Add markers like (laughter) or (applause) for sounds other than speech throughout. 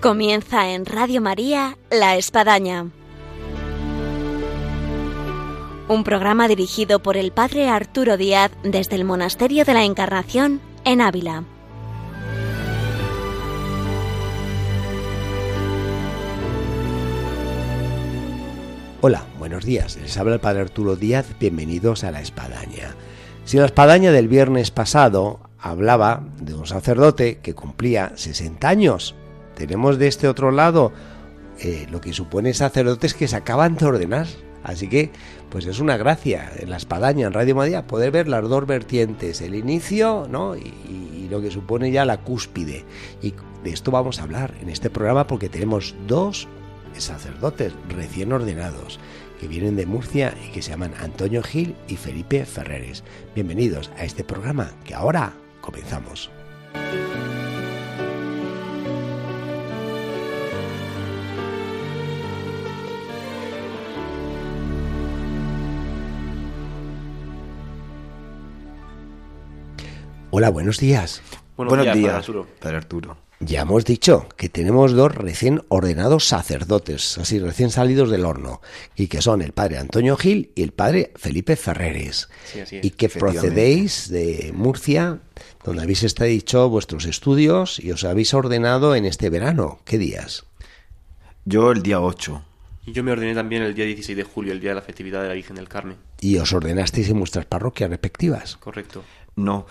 Comienza en Radio María La Espadaña. Un programa dirigido por el Padre Arturo Díaz desde el Monasterio de la Encarnación en Ávila. Hola, buenos días. Les habla el Padre Arturo Díaz. Bienvenidos a La Espadaña. Si la Espadaña del viernes pasado hablaba de un sacerdote que cumplía 60 años, tenemos de este otro lado eh, lo que supone sacerdotes que se acaban de ordenar. Así que, pues es una gracia en la espadaña, en Radio María, poder ver las dos vertientes, el inicio ¿no? y, y lo que supone ya la cúspide. Y de esto vamos a hablar en este programa porque tenemos dos sacerdotes recién ordenados que vienen de Murcia y que se llaman Antonio Gil y Felipe Ferreres. Bienvenidos a este programa que ahora comenzamos. Hola, buenos días. Buenos, Buenos días, días, Padre Arturo. Padre Arturo. Ya hemos dicho que tenemos dos recién ordenados sacerdotes, así recién salidos del horno, y que son el padre Antonio Gil y el padre Felipe Ferreres, Sí, así es. y que procedéis de Murcia, donde habéis estado dicho vuestros estudios y os habéis ordenado en este verano. ¿Qué días? Yo el día 8. Y yo me ordené también el día 16 de julio, el día de la festividad de la Virgen del Carmen. Y os ordenasteis en vuestras parroquias respectivas. Correcto. No.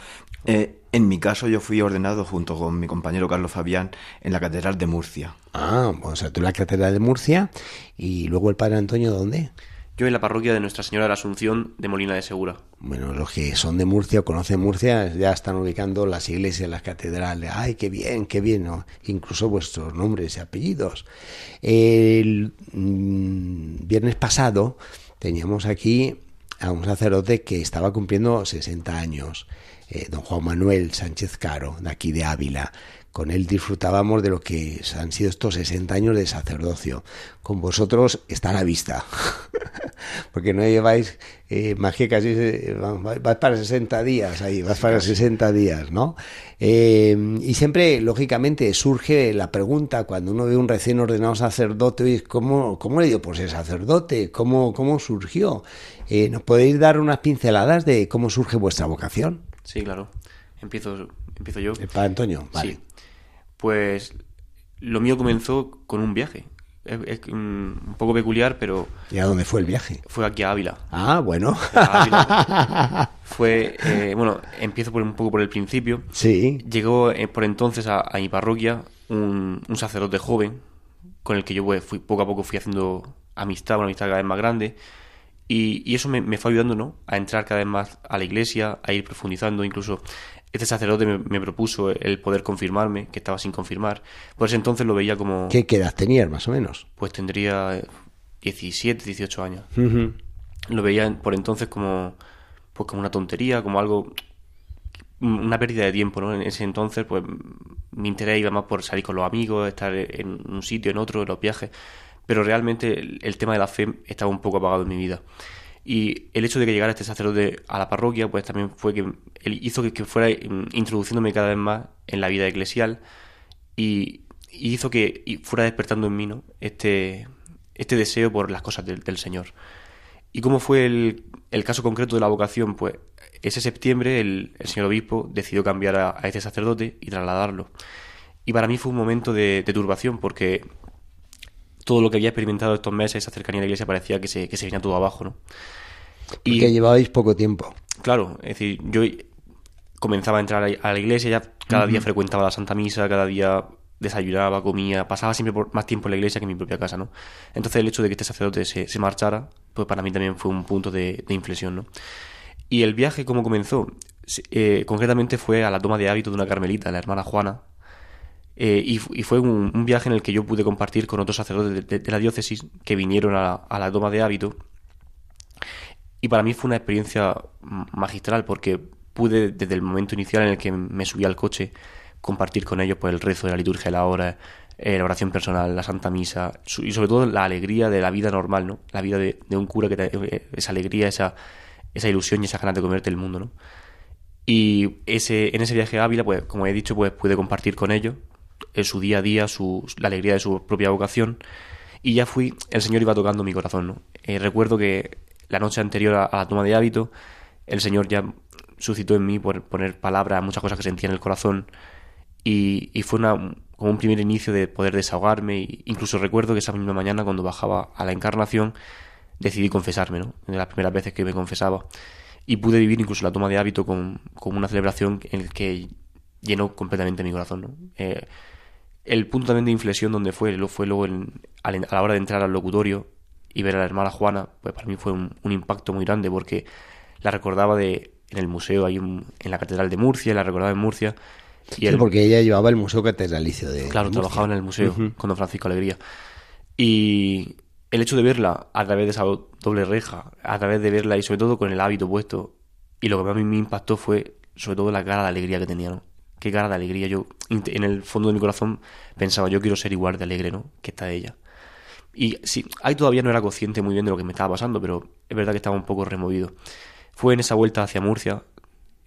eh, en mi caso yo fui ordenado junto con mi compañero Carlos Fabián en la Catedral de Murcia. Ah, o sea, tú en la catedral de Murcia y luego el padre Antonio, ¿dónde? Yo en la parroquia de Nuestra Señora de la Asunción de Molina de Segura. Bueno, los que son de Murcia o conocen Murcia ya están ubicando las iglesias, las catedrales. ¡Ay, qué bien, qué bien! Incluso vuestros nombres y apellidos. El mm, viernes pasado teníamos aquí a un sacerdote que estaba cumpliendo 60 años, eh, don Juan Manuel Sánchez Caro, de aquí de Ávila. Con él disfrutábamos de lo que han sido estos 60 años de sacerdocio. Con vosotros está a la vista. (laughs) Porque no lleváis eh, más que casi. eh, vais para 60 días ahí, vas para 60 días, ¿no? Eh, y siempre, lógicamente, surge la pregunta cuando uno ve un recién ordenado sacerdote: ¿cómo, cómo le dio por ser sacerdote? ¿Cómo, cómo surgió? Eh, ¿Nos podéis dar unas pinceladas de cómo surge vuestra vocación? Sí, claro. Empiezo, empiezo yo. Eh, Para Antonio, vale. Sí. Pues lo mío comenzó con un viaje. Es, es, un poco peculiar, pero ¿Y a dónde fue el viaje? fue aquí a Ávila. Ah, bueno. A Ávila. (laughs) fue, eh, bueno, empiezo por un poco por el principio. sí. Llegó eh, por entonces a, a mi parroquia un, un sacerdote joven con el que yo pues, fui, poco a poco fui haciendo amistad, una amistad cada vez más grande. Y, y eso me, me fue ayudando ¿no? a entrar cada vez más a la iglesia, a ir profundizando. Incluso este sacerdote me, me propuso el poder confirmarme, que estaba sin confirmar. Por ese entonces lo veía como, ¿Qué, edad tenías, más o menos? pues tendría eh, 17, 18 años lo veía por entonces como pues como una tontería, como algo una pérdida de tiempo, ¿no? En ese entonces pues mi interés iba más por salir con los amigos, estar en un sitio, en otro, en los viajes, pero realmente el, el tema de la fe estaba un poco apagado en mi vida. Y el hecho de que llegara este sacerdote a la parroquia, pues también fue que él hizo que, fuera mm, introduciéndome cada vez más en la vida eclesial y, hizo que fuera despertando en mí ¿no? este, este deseo por las cosas del, Señor. ¿Y cómo fue el, caso concreto de la vocación? Pues ese septiembre el, señor obispo decidió cambiar a, este sacerdote y trasladarlo. Y para mí fue un momento de turbación porque todo lo que había experimentado estos meses, esa cercanía a la iglesia, parecía que se, que se venía todo abajo, ¿no? Y Porque llevabais poco tiempo. claro, es decir, yo comenzaba a entrar a la iglesia, ya cada día frecuentaba la Santa Misa, cada día desayunaba, comía, pasaba siempre por más tiempo en la iglesia que en mi propia casa, ¿no? Entonces el hecho de que este sacerdote se, se marchara, pues para mí también fue un punto de, de inflexión, ¿no? Y el viaje, ¿cómo comenzó? Eh, concretamente fue a la toma de hábito de una carmelita, la hermana Juana, eh, y, fu- y fue un, viaje en el que yo pude compartir con otros sacerdotes de, la diócesis que vinieron a la, toma de hábito. Y para mí fue una experiencia magistral porque pude, desde el momento inicial en el que me subí al coche, compartir con ellos pues, el rezo de la liturgia de la hora, eh, la oración personal, la Santa Misa y sobre todo la alegría de la vida normal, ¿no? La vida de, un cura que te- eh, esa alegría, esa, esa ilusión y esa ganas de comerte el mundo, ¿no? Y ese, en ese viaje a Ávila, pues, como he dicho, pues pude compartir con ellos en su día a día, su, la alegría de su propia vocación. Y ya fui, el Señor iba tocando mi corazón, ¿no? Eh, recuerdo que la noche anterior a, la toma de hábito, el Señor ya suscitó en mí por poner palabras a muchas cosas que sentía en el corazón y, fue una, como un primer inicio de poder desahogarme. incluso recuerdo que esa misma mañana cuando bajaba a la encarnación decidí confesarme, ¿no? De las primeras veces que me confesaba. Y pude vivir incluso la toma de hábito con, con una celebración en la que llenó completamente mi corazón, ¿no? Eh, el punto también de inflexión donde fue, lo fue luego a la hora de entrar al locutorio y ver a la hermana Juana, pues para mí fue un, impacto muy grande porque la recordaba de en el museo, ahí en, la Catedral de Murcia, la recordaba en Murcia. Y sí, porque ella llevaba el Museo Catedralicio de Claro, trabajaba en el museo con don Francisco Alegría. Y el hecho de verla a través de esa doble reja, a través de verla y sobre todo con el hábito puesto, y lo que más a mí me impactó fue sobre todo la cara de alegría que tenía, ¿no? Qué cara de alegría. Yo en el fondo de mi corazón pensaba, yo quiero ser igual de alegre, ¿no? Que está ella. Y sí, ahí todavía no era consciente muy bien de lo que me estaba pasando, pero es verdad que estaba un poco removido. Fue en esa vuelta hacia Murcia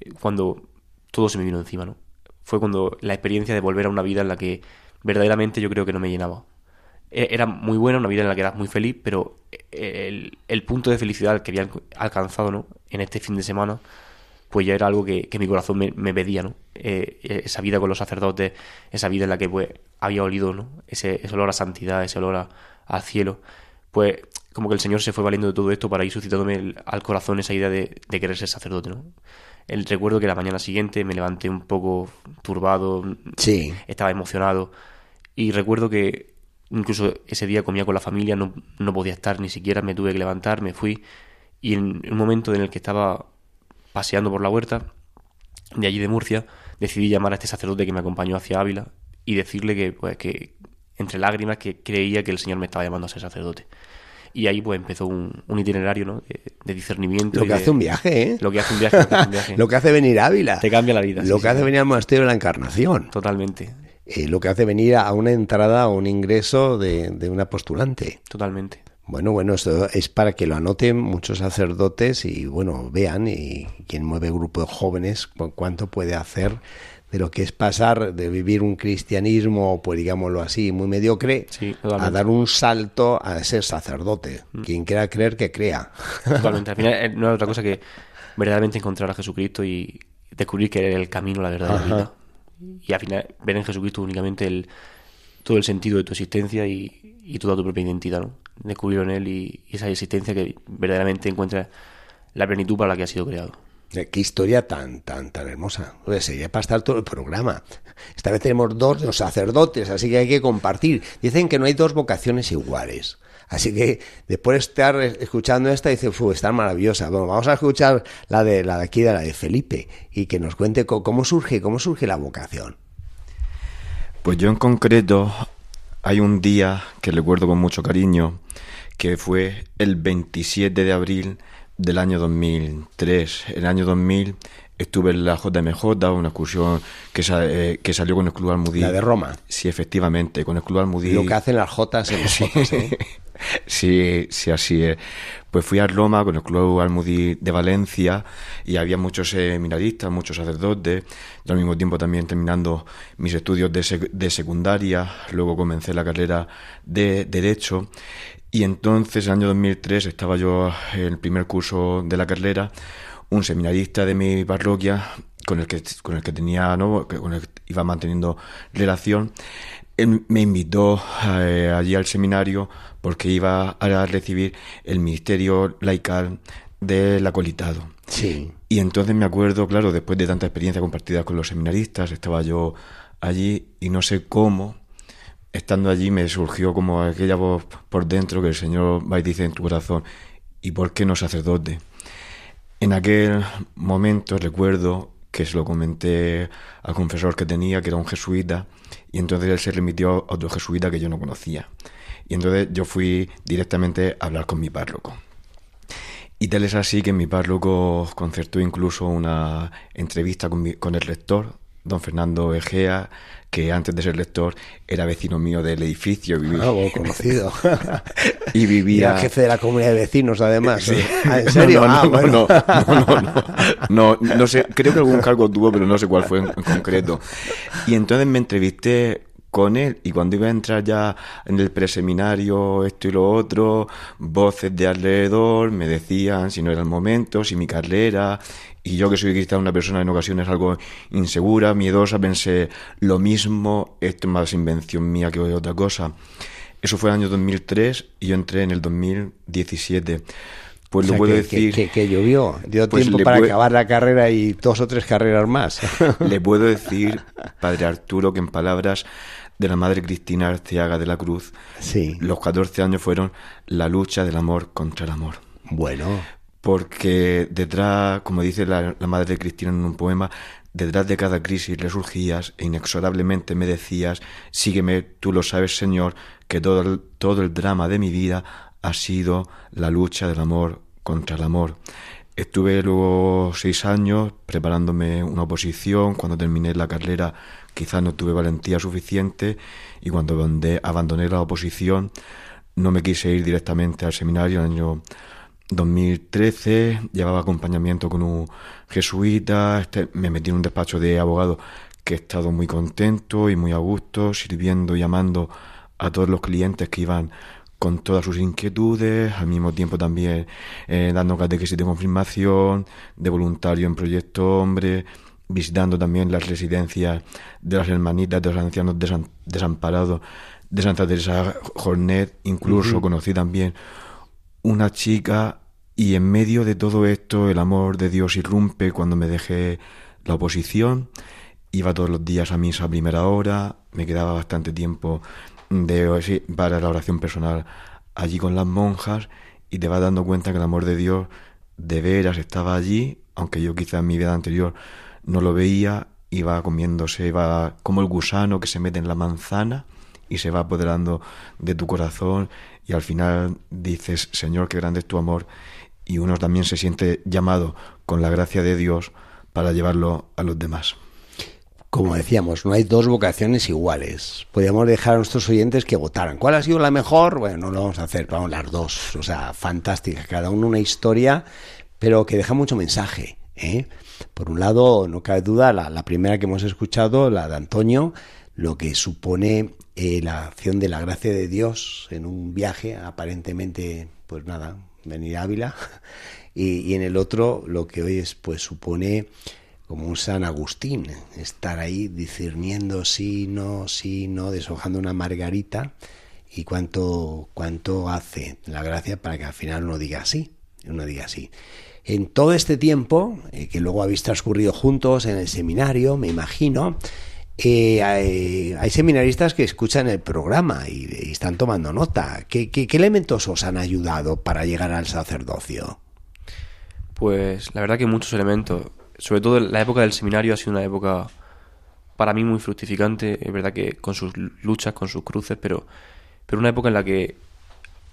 eh, cuando todo se me vino encima, ¿no? Fue cuando la experiencia de volver a una vida en la que verdaderamente yo creo que no me llenaba. E, era muy buena, una vida en la que era muy feliz, pero el, el punto de felicidad que había alcanzado ¿no? en este fin de semana, pues ya era algo que, mi corazón me, pedía, ¿no? Eh, esa vida con los sacerdotes, esa vida en la que pues había olido, ¿no? Ese, olor a santidad, ese olor al cielo, pues como que el Señor se fue valiendo de todo esto para ir suscitándome al corazón esa idea de, de, querer ser sacerdote, ¿no? El recuerdo que la mañana siguiente me levanté un poco turbado, sí. estaba emocionado y recuerdo que Incluso ese día comía con la familia, no, no podía estar, ni siquiera me tuve que levantar, me fui. Y en un momento en el que estaba paseando por la huerta, de allí de Murcia, decidí llamar a este sacerdote que me acompañó hacia Ávila y decirle que, pues, que entre lágrimas, que creía que el Señor me estaba llamando a ser sacerdote. Y ahí pues empezó un, itinerario ¿no? de, discernimiento. Lo que hace un viaje, ¿eh? Lo que hace un viaje. Lo que hace, un (laughs) viaje. lo que hace venir a Ávila. Te cambia la vida. Lo que hace venir al monasterio de la Encarnación. Totalmente. Eh, lo que hace venir a una entrada o un ingreso de, de una postulante. Totalmente. Bueno, bueno, esto es para que lo anoten muchos sacerdotes y, bueno, vean y quien mueve grupo de jóvenes cuánto puede hacer de lo que es pasar de vivir un cristianismo, pues digámoslo así, muy mediocre, a dar un salto a ser sacerdote. Mm. Quien quiera creer, que crea. Totalmente. Al final eh, no es otra cosa que (laughs) verdaderamente encontrar a Jesucristo y descubrir que es el camino, la verdad, la vida y al final ver en Jesucristo únicamente el, todo el sentido de tu existencia y, y toda tu propia identidad, ¿no? En Él y, esa existencia que verdaderamente encuentra la plenitud para la que ha sido creado. Eh, qué historia tan, tan, tan hermosa. Pues sería para estar todo el programa. Esta vez tenemos dos los sacerdotes, así que hay que compartir. Dicen que no hay dos vocaciones iguales. Así que después de estar escuchando esta, dice, fue está maravillosa. Bueno, vamos a escuchar la de la de aquí, de la de Felipe, y que nos cuente cómo surge, cómo surge la vocación. Pues yo en concreto hay un día que recuerdo con mucho cariño, que fue el 27 de abril del año 2003. El año 2000 estuve en la JMJ, una excursión que, eh, que salió con el Club Almudí. La de Roma. Sí, efectivamente, con el Club Almudí. Lo que hacen las Jotas en los (laughs) Jotas, ¿eh? Sí, sí, así es. Pues fui a Roma con el Club Almudí de Valencia y había muchos seminaristas, muchos sacerdotes, al mismo tiempo también terminando mis estudios de, de secundaria, luego comencé la carrera de Derecho y entonces, en el año 2003, estaba yo en el primer curso de la carrera, un seminarista de mi parroquia con el que, con el que tenía, ¿no? con el que iba manteniendo relación, él me invitó eh, allí al seminario porque iba a recibir el ministerio laical del acolitado. Sí. Y entonces me acuerdo, claro, después de tanta experiencia compartida con los seminaristas, estaba yo allí y no sé cómo, estando allí me surgió como aquella voz por dentro que el Señor va y dice en tu corazón, ¿y por qué no sacerdote? En aquel momento recuerdo que se lo comenté al confesor que tenía, que era un jesuita, y entonces él se remitió a otro jesuita que yo no conocía. Y entonces yo fui directamente a hablar con mi párroco. Y tal es así que mi párroco concertó incluso una entrevista con, con el rector, don Fernando Egea, que antes de ser lector era vecino mío del edificio. Vivía... Ah, conocido. (laughs) y vivía... Era jefe de la comunidad de vecinos, además. Ah, ¿En serio? No, no, no, no, no, sé, creo que algún cargo tuvo, pero no sé cuál fue en, concreto. Y entonces me entrevisté con él y cuando iba a entrar ya en el preseminario esto y lo otro, voces de alrededor me decían si no era el momento, si mi carrera y yo que soy quizá una persona en ocasiones algo insegura, miedosa, pensé lo mismo, esto es más invención mía que otra cosa. Eso fue el año 2003 y yo entré en el 2017. Pues le puedo decir. Que, llovió, dio pues tiempo para acabar la carrera y dos o tres carreras más. le puedo (laughs) decir, padre Arturo, que en palabras de la madre Cristina Arceaga de la Cruz, sí. los 14 años fueron la lucha del amor contra el amor. Bueno. Porque detrás, como dice la, la madre Cristina en un poema, detrás de cada crisis resurgías e inexorablemente me decías, sígueme, tú lo sabes, Señor, que todo todo el drama de mi vida ha sido la lucha del amor contra el amor. Estuve luego seis años preparándome una oposición. Cuando terminé la carrera quizás no tuve valentía suficiente y cuando abandoné la oposición no me quise ir directamente al seminario en el año 2013. Llevaba acompañamiento con un jesuita. Este, me metí en un despacho de abogado que he estado muy contento y muy a gusto, sirviendo y amando a todos los clientes que iban con todas sus inquietudes, al mismo tiempo también eh, dando catequesis de confirmación, de voluntario en Proyecto Hombre, visitando también las residencias de las hermanitas de los ancianos desamparados de Santa Teresa Jornet, incluso conocí también una chica y en medio de todo esto el amor de Dios irrumpe cuando me dejé la oposición, iba todos los días a misa a primera hora, me quedaba bastante tiempo de para la oración personal allí con las monjas y te vas dando cuenta que el amor de Dios de veras estaba allí, aunque yo quizá en mi vida anterior no lo veía, iba comiéndose, iba como el gusano que se mete en la manzana y se va apoderando de tu corazón y al final dices, Señor, qué grande es tu amor y uno también se siente llamado con la gracia de Dios para llevarlo a los demás como decíamos, no hay dos vocaciones iguales. Podríamos dejar a nuestros oyentes que votaran. ¿Cuál ha sido la mejor? Bueno, no lo vamos a hacer, vamos las dos. O sea, fantástica, cada uno una historia, pero que deja mucho mensaje. ¿eh? Por un lado, no cabe duda, la, primera que hemos escuchado, la de Antonio, lo que supone eh, la acción de la gracia de Dios en un viaje, aparentemente, pues nada, venir a Ávila. (laughs) Y, en el otro, lo que hoy es, pues supone como un San Agustín, estar ahí discerniendo sí, no, sí, no, deshojando una margarita y cuánto, cuánto hace la gracia para que al final uno diga sí, uno diga sí. En todo este tiempo, eh, que luego habéis transcurrido juntos en el seminario, me imagino, eh, hay, seminaristas que escuchan el programa y, están tomando nota. ¿Qué, qué elementos os han ayudado para llegar al sacerdocio? Pues la verdad que muchos elementos sobre todo la época del seminario ha sido una época para mí muy fructificante, es verdad que con sus luchas, con sus cruces, pero, pero una época en la que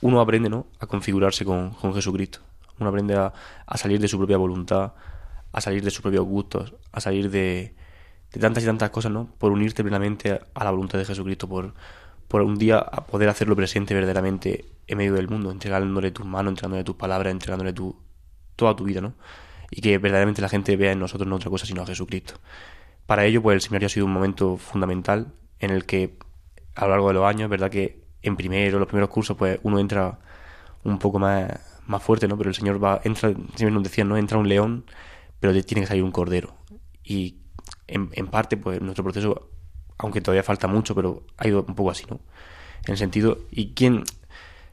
uno aprende ¿no? a configurarse con, Jesucristo, uno aprende a, salir de su propia voluntad, a salir de sus propios gustos, a salir de, tantas y tantas cosas, ¿no? Por unirte plenamente a, la voluntad de Jesucristo, por, un día poder hacerlo presente verdaderamente en medio del mundo, entregándole tus manos, entregándole tus palabras, entregándole tu, toda tu vida, ¿no? y que verdaderamente la gente vea en nosotros no otra cosa sino a Jesucristo. Para ello, pues el seminario ha sido un momento fundamental en el que a lo largo de los años, verdad que en primero, los primeros cursos, pues uno entra un poco más, más fuerte, ¿no? Pero el Señor va, entra, siempre nos decían, ¿no? Entra un león, pero tiene que salir un cordero. Y en, en parte, pues nuestro proceso, aunque todavía falta mucho, pero ha ido un poco así, ¿no? En el sentido, ¿y quién,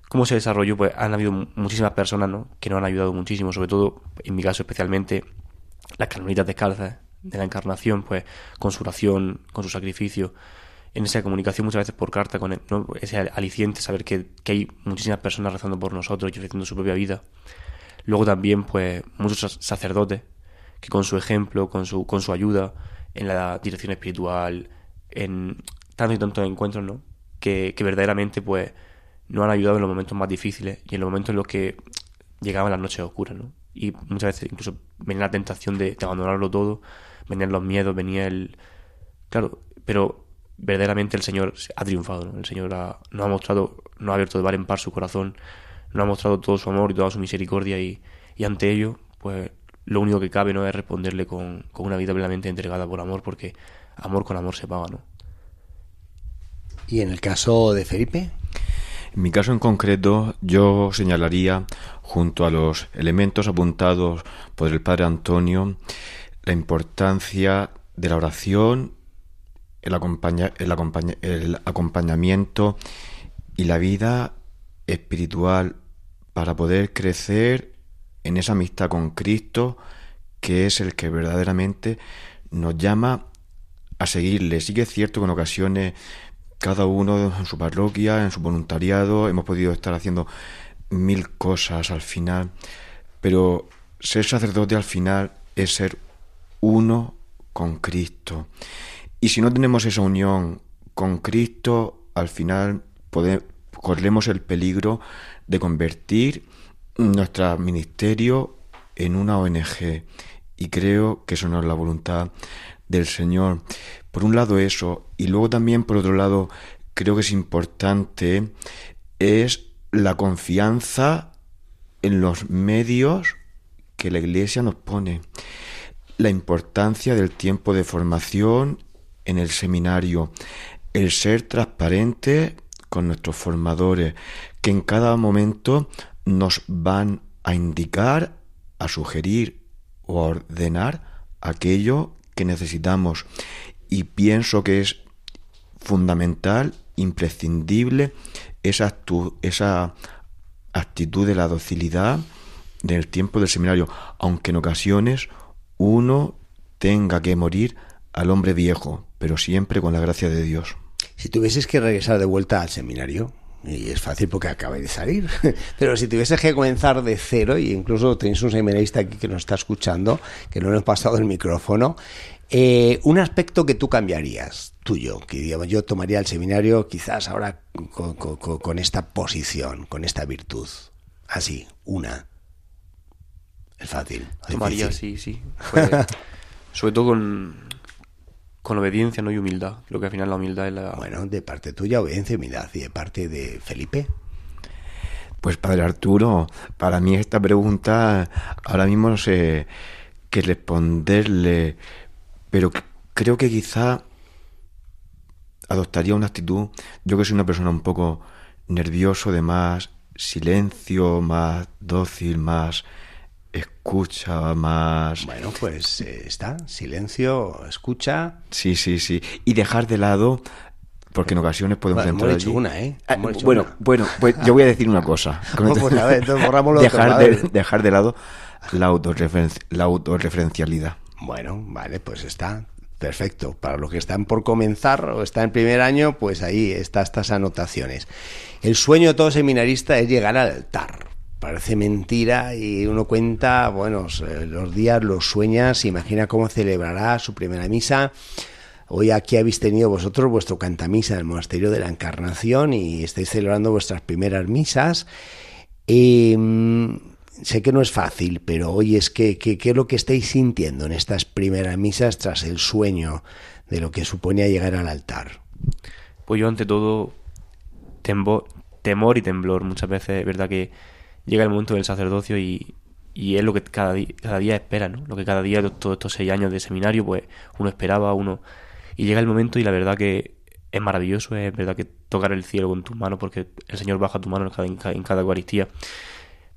cómo se desarrolló, pues han habido muchísimas personas ¿no? que nos han ayudado muchísimo, sobre todo, en mi caso especialmente, las carmelitas descalzas de la encarnación, pues con su oración, con su sacrificio, en esa comunicación muchas veces por carta, con ese aliciente, saber que, hay muchísimas personas rezando por nosotros y ofreciendo su propia vida. Luego también, pues, muchos sacerdotes que con su ejemplo, con su, con su ayuda en la dirección espiritual, en tantos y tantos encuentros, ¿no? Que, que verdaderamente, pues, nos han ayudado en los momentos más difíciles y en los momentos en los que llegaban las noches oscuras, ¿no? Y muchas veces incluso venía la tentación de, abandonarlo todo, venían los miedos, venía el... Claro, pero verdaderamente el Señor ha triunfado, ¿no? El Señor nos ha mostrado, nos ha abierto de par en par su corazón, nos ha mostrado todo su amor y toda su misericordia y, y ante ello, pues lo único que cabe no es responderle con, con una vida plenamente entregada por amor, porque amor con amor se paga, ¿no? ¿Y en el caso de Felipe? En mi caso en concreto, yo señalaría, junto a los elementos apuntados por el padre Antonio, la importancia de la oración, el, acompañamiento y la vida espiritual para poder crecer en esa amistad con Cristo, que es el que verdaderamente nos llama a seguirle. Sí que es cierto que en ocasiones cada uno en su parroquia, en su voluntariado, hemos podido estar haciendo mil cosas al final, pero ser sacerdote al final es ser uno con Cristo. Y si no tenemos esa unión con Cristo, al final corremos el peligro de convertir nuestro ministerio en una ONG. Y creo que eso no es la voluntad del Señor. Por un lado eso, y luego también por otro lado, creo que es importante, es la confianza en los medios que la Iglesia nos pone. La importancia del tiempo de formación en el seminario, el ser transparente con nuestros formadores, que en cada momento nos van a indicar, a sugerir o a ordenar aquello que necesitamos. Y pienso que es fundamental, imprescindible, esa, esa actitud de la docilidad del tiempo del seminario, aunque en ocasiones uno tenga que morir al hombre viejo, pero siempre con la gracia de Dios. Si tuvieses que regresar de vuelta al seminario, y es fácil porque acaba de salir, (laughs) pero si tuvieses que comenzar de cero, y incluso tenéis un seminarista aquí que nos está escuchando, que no le hemos pasado el micrófono, eh, un aspecto que tú cambiarías, tuyo, que digamos, yo tomaría el seminario quizás ahora con, esta posición, con esta virtud. Así, una. Es fácil. Tomaría, sí, sí. (laughs) sobre todo con, con obediencia ¿no? y humildad. Creo que al final la humildad es la... Bueno, de parte tuya, obediencia y humildad. ¿Y de parte de Felipe? Pues padre Arturo, para mí esta pregunta ahora mismo no sé qué responderle, pero creo que quizá adoptaría una actitud, yo que soy una persona un poco nervioso, de más silencio, más dócil, más escucha más. Bueno, pues eh, está, silencio, escucha. Sí, sí, sí. Y dejar de lado, porque en ocasiones podemos entrar. Hemos una, ¿eh? Ah, bueno, bueno, pues yo voy a decir una cosa. (laughs) dejar, de, dejar de lado la, la autorreferencialidad. Bueno, vale, pues está. Perfecto. Para los que están por comenzar o están en primer año, pues ahí están estas anotaciones. El sueño de todo seminarista es llegar al altar parece mentira y uno cuenta, bueno, los días los sueñas, imagina cómo celebrará su primera misa. Hoy aquí habéis tenido vosotros vuestro cantamisa en el Monasterio de la Encarnación y estáis celebrando vuestras primeras misas. Em, sé que no es fácil, pero hoy es que, ¿qué es lo que estáis sintiendo en estas primeras misas tras el sueño de lo que supone llegar al altar? Pues yo ante todo temor y temblor. Muchas veces es verdad que llega el momento del sacerdocio y, y es lo que cada, cada día espera, ¿no? Lo que cada día, todos estos seis años de seminario, pues uno esperaba, uno... Y llega el momento y la verdad que es maravilloso, es verdad que tocar el cielo con tus manos, porque el Señor baja tu mano en cada, en cada, Eucaristía.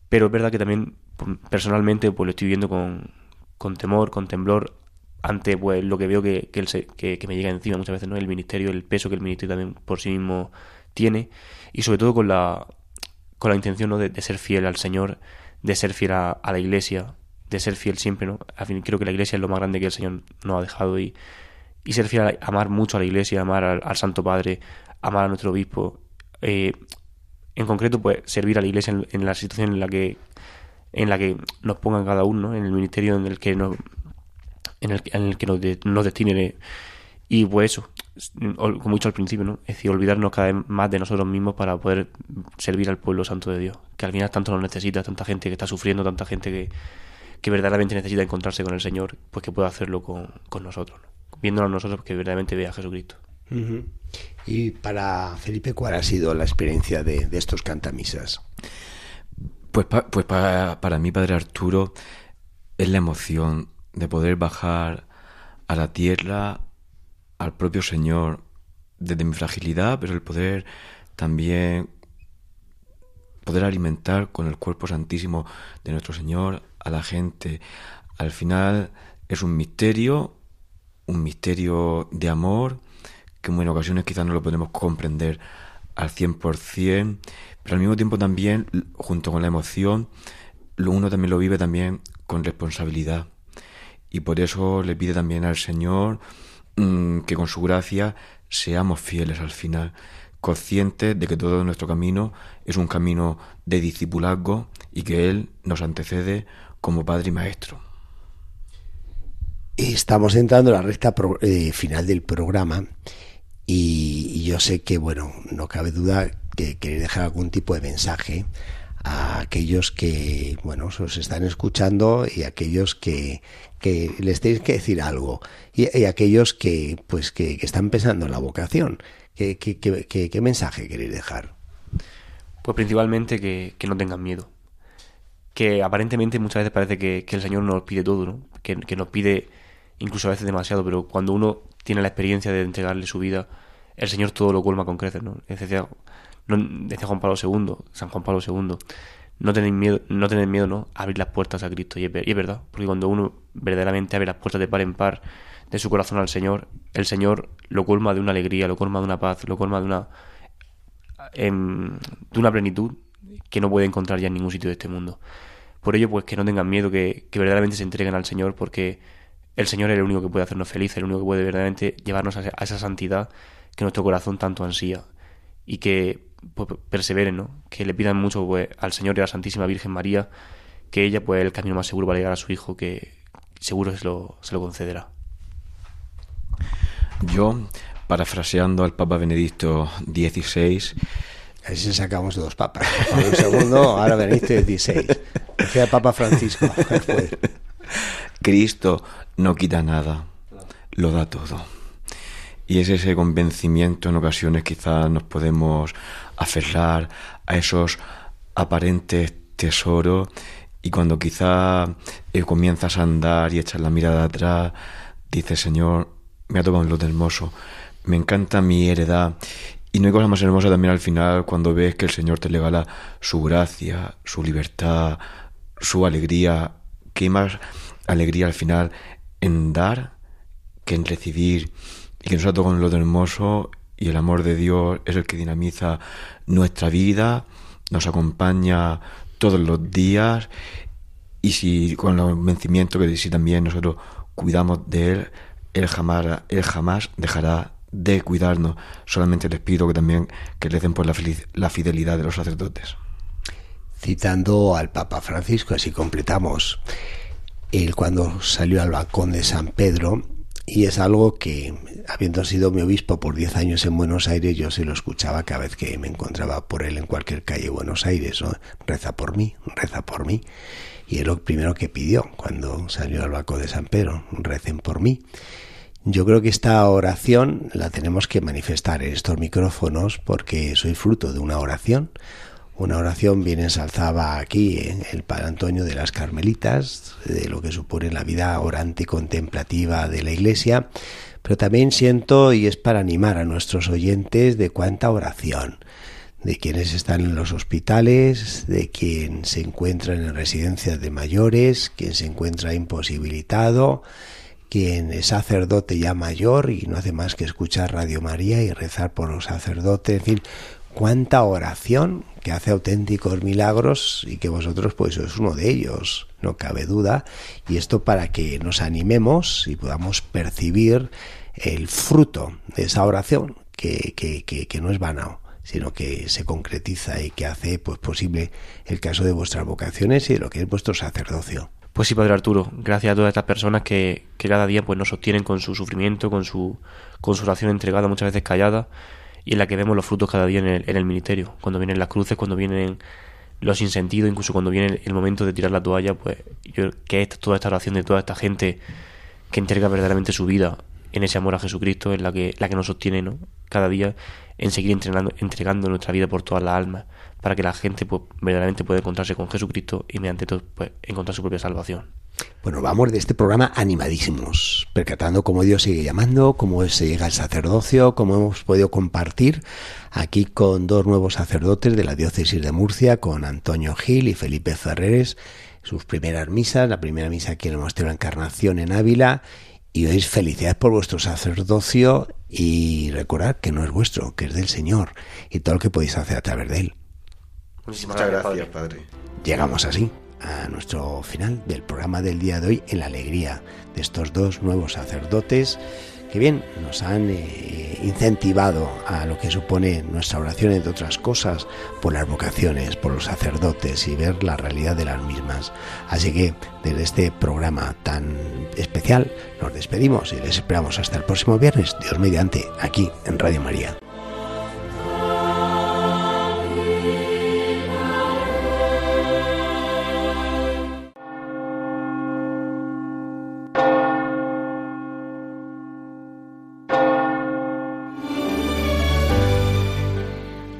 Pero es verdad que también, pues, personalmente, pues lo estoy viendo con, con temor, con temblor, ante pues lo que veo que, que, que, que, me llega encima muchas veces, ¿no? El ministerio, el peso que el ministerio también por sí mismo tiene, y sobre todo con la con la intención ¿no? de, ser fiel al Señor, de ser fiel a, la Iglesia, de ser fiel siempre, ¿no? Al fin, creo que la Iglesia es lo más grande que el Señor nos ha dejado y, y ser fiel, a, amar mucho a la Iglesia, amar al, Santo Padre, amar a nuestro Obispo. Eh, en concreto, pues servir a la Iglesia en, la situación en la que en la que nos pongan cada uno, en el ministerio en el que nos, en el, en el que nos, nos destine. Y pues eso, como he dicho al principio, ¿no? Es decir, olvidarnos cada vez más de nosotros mismos para poder servir al pueblo santo de Dios, que al final tanto nos necesita, tanta gente que está sufriendo, tanta gente que, que verdaderamente necesita encontrarse con el Señor, pues que pueda hacerlo con, con nosotros, ¿no? viéndonos nosotros que verdaderamente vea a Jesucristo. Y para Felipe, ¿cuál ha sido la experiencia de, de estos cantamisas? Pues, pues para, para mí, Padre Arturo, es la emoción de poder bajar a la tierra al propio Señor desde mi fragilidad, pero el poder también poder alimentar con el cuerpo santísimo de nuestro Señor a la gente. Al final es un misterio, un misterio de amor, que en ocasiones quizás no lo podemos comprender al 100%, pero al mismo tiempo también, junto con la emoción, uno también lo vive también con responsabilidad. Y por eso le pide también al Señor que con su gracia seamos fieles al final, conscientes de que todo nuestro camino es un camino de discipulazgo y que Él nos antecede como Padre y Maestro. Estamos entrando en la recta eh, final del programa y, yo sé que, bueno, no cabe duda que queréis dejar algún tipo de mensaje a aquellos que, bueno, os están escuchando y a aquellos que, que les tenéis que decir algo y, aquellos que, pues, que, están pensando en la vocación. ¿Qué, qué, mensaje queréis dejar? Pues principalmente que, no tengan miedo. Que aparentemente muchas veces parece que, el Señor nos pide todo, ¿no? Que, nos pide incluso a veces demasiado, pero cuando uno tiene la experiencia de entregarle su vida, el Señor todo lo colma con creces, ¿no? Decía, Juan Pablo II, San Juan Pablo II, no tenéis miedo, no tenéis miedo, ¿no? A abrir las puertas a Cristo. Y es, verdad, porque cuando uno verdaderamente abre las puertas de par en par de su corazón al Señor, el Señor lo colma de una alegría, lo colma de una paz, lo colma de una, em, de una plenitud que no puede encontrar ya en ningún sitio de este mundo. Por ello, pues que no tengan miedo, que, verdaderamente se entreguen al Señor, porque el Señor es el único que puede hacernos felices, el único que puede verdaderamente llevarnos a, esa santidad que nuestro corazón tanto ansía. Y que pues, perseveren, ¿no? Que le pidan mucho pues, al Señor y a la Santísima Virgen María, que ella, pues, el camino más seguro para llegar a su Hijo, que seguro se lo, se lo concederá. Yo, parafraseando al Papa Benedicto XVI, Así si sacamos dos papas. Un segundo, ahora Benedicto XVI. Decía el Papa Francisco. (laughs) Cristo no quita nada, lo da todo. Y es ese convencimiento en ocasiones quizás nos podemos aferrar a esos aparentes tesoros y cuando quizá eh, comienzas a andar y echas la mirada atrás, dices, Señor, me ha tocado un lote hermoso, me encanta mi heredad. Y no hay cosa más hermosa también al final cuando ves que el Señor te regala su gracia, su libertad, su alegría. Hay más alegría al final en dar que en recibir. Y que nos ha tocado un lote hermoso y el amor de Dios es el que dinamiza nuestra vida, nos acompaña todos los días y si con el convencimiento que si también nosotros cuidamos de Él, él jamás, jamás dejará de cuidarnos. Solamente les pido que también que le den por la, la fidelidad de los sacerdotes. Citando al Papa Francisco, así completamos. Él cuando salió al balcón de San Pedro, y es algo que, habiendo sido mi obispo por 10 años en Buenos Aires, yo se lo escuchaba cada vez que me encontraba por él en cualquier calle de Buenos Aires. Reza por mí, reza por mí. Y es lo primero que pidió cuando salió al balcón de San Pedro, recen por mí. Yo creo que esta oración la tenemos que manifestar en estos micrófonos porque soy fruto de una oración. Una oración bien ensalzaba aquí en el Padre Antonio de las Carmelitas, de lo que supone la vida orante y contemplativa de la Iglesia, pero también siento, y es para animar a nuestros oyentes, de cuánta oración, de quienes están en los hospitales, de quien se encuentra en residencias de mayores, quien se encuentra imposibilitado, quien es sacerdote ya mayor y no hace más que escuchar Radio María y rezar por los sacerdotes, en fin, cuánta oración que hace auténticos milagros y que vosotros pues sois uno de ellos, no cabe duda, y esto para que nos animemos y podamos percibir el fruto de esa oración que, que, que, que no es vano sino que se concretiza y que hace pues posible el caso de vuestras vocaciones y de lo que es vuestro sacerdocio. Pues sí, Padre Arturo, gracias a todas estas personas que, que cada día pues nos sostienen con su sufrimiento, con su, con su oración entregada, muchas veces callada, y en la que vemos los frutos cada día en el, en el ministerio. Cuando vienen las cruces, cuando vienen los insentidos, incluso cuando viene el momento de tirar la toalla, pues yo que es toda esta oración de toda esta gente que entrega verdaderamente su vida en ese amor a Jesucristo, en la que, la que nos sostiene ¿no? cada día en seguir entrenando, entregando nuestra vida por todas las almas, para que la gente pues, verdaderamente pueda encontrarse con Jesucristo y mediante todo pues, encontrar su propia salvación. Bueno, vamos de este programa animadísimos, percatando cómo Dios sigue llamando, cómo se llega al sacerdocio, cómo hemos podido compartir aquí con dos nuevos sacerdotes de la diócesis de Murcia, con Antonio Gil y Felipe Ferreres, sus primeras misas, la primera misa aquí en el Monasterio la Encarnación en Ávila, y hoy felicidades por vuestro sacerdocio y recordad que no es vuestro, que es del Señor y todo lo que podéis hacer a través de él. Muchísimas gracias, padre. Llegamos así a nuestro final del programa del día de hoy en la alegría de estos dos nuevos sacerdotes que bien nos han eh, incentivado a lo que supone nuestra oración, entre otras cosas, por las vocaciones, por los sacerdotes y ver la realidad de las mismas. Así que desde este programa tan especial nos despedimos y les esperamos hasta el próximo viernes, Dios mediante, aquí en Radio María.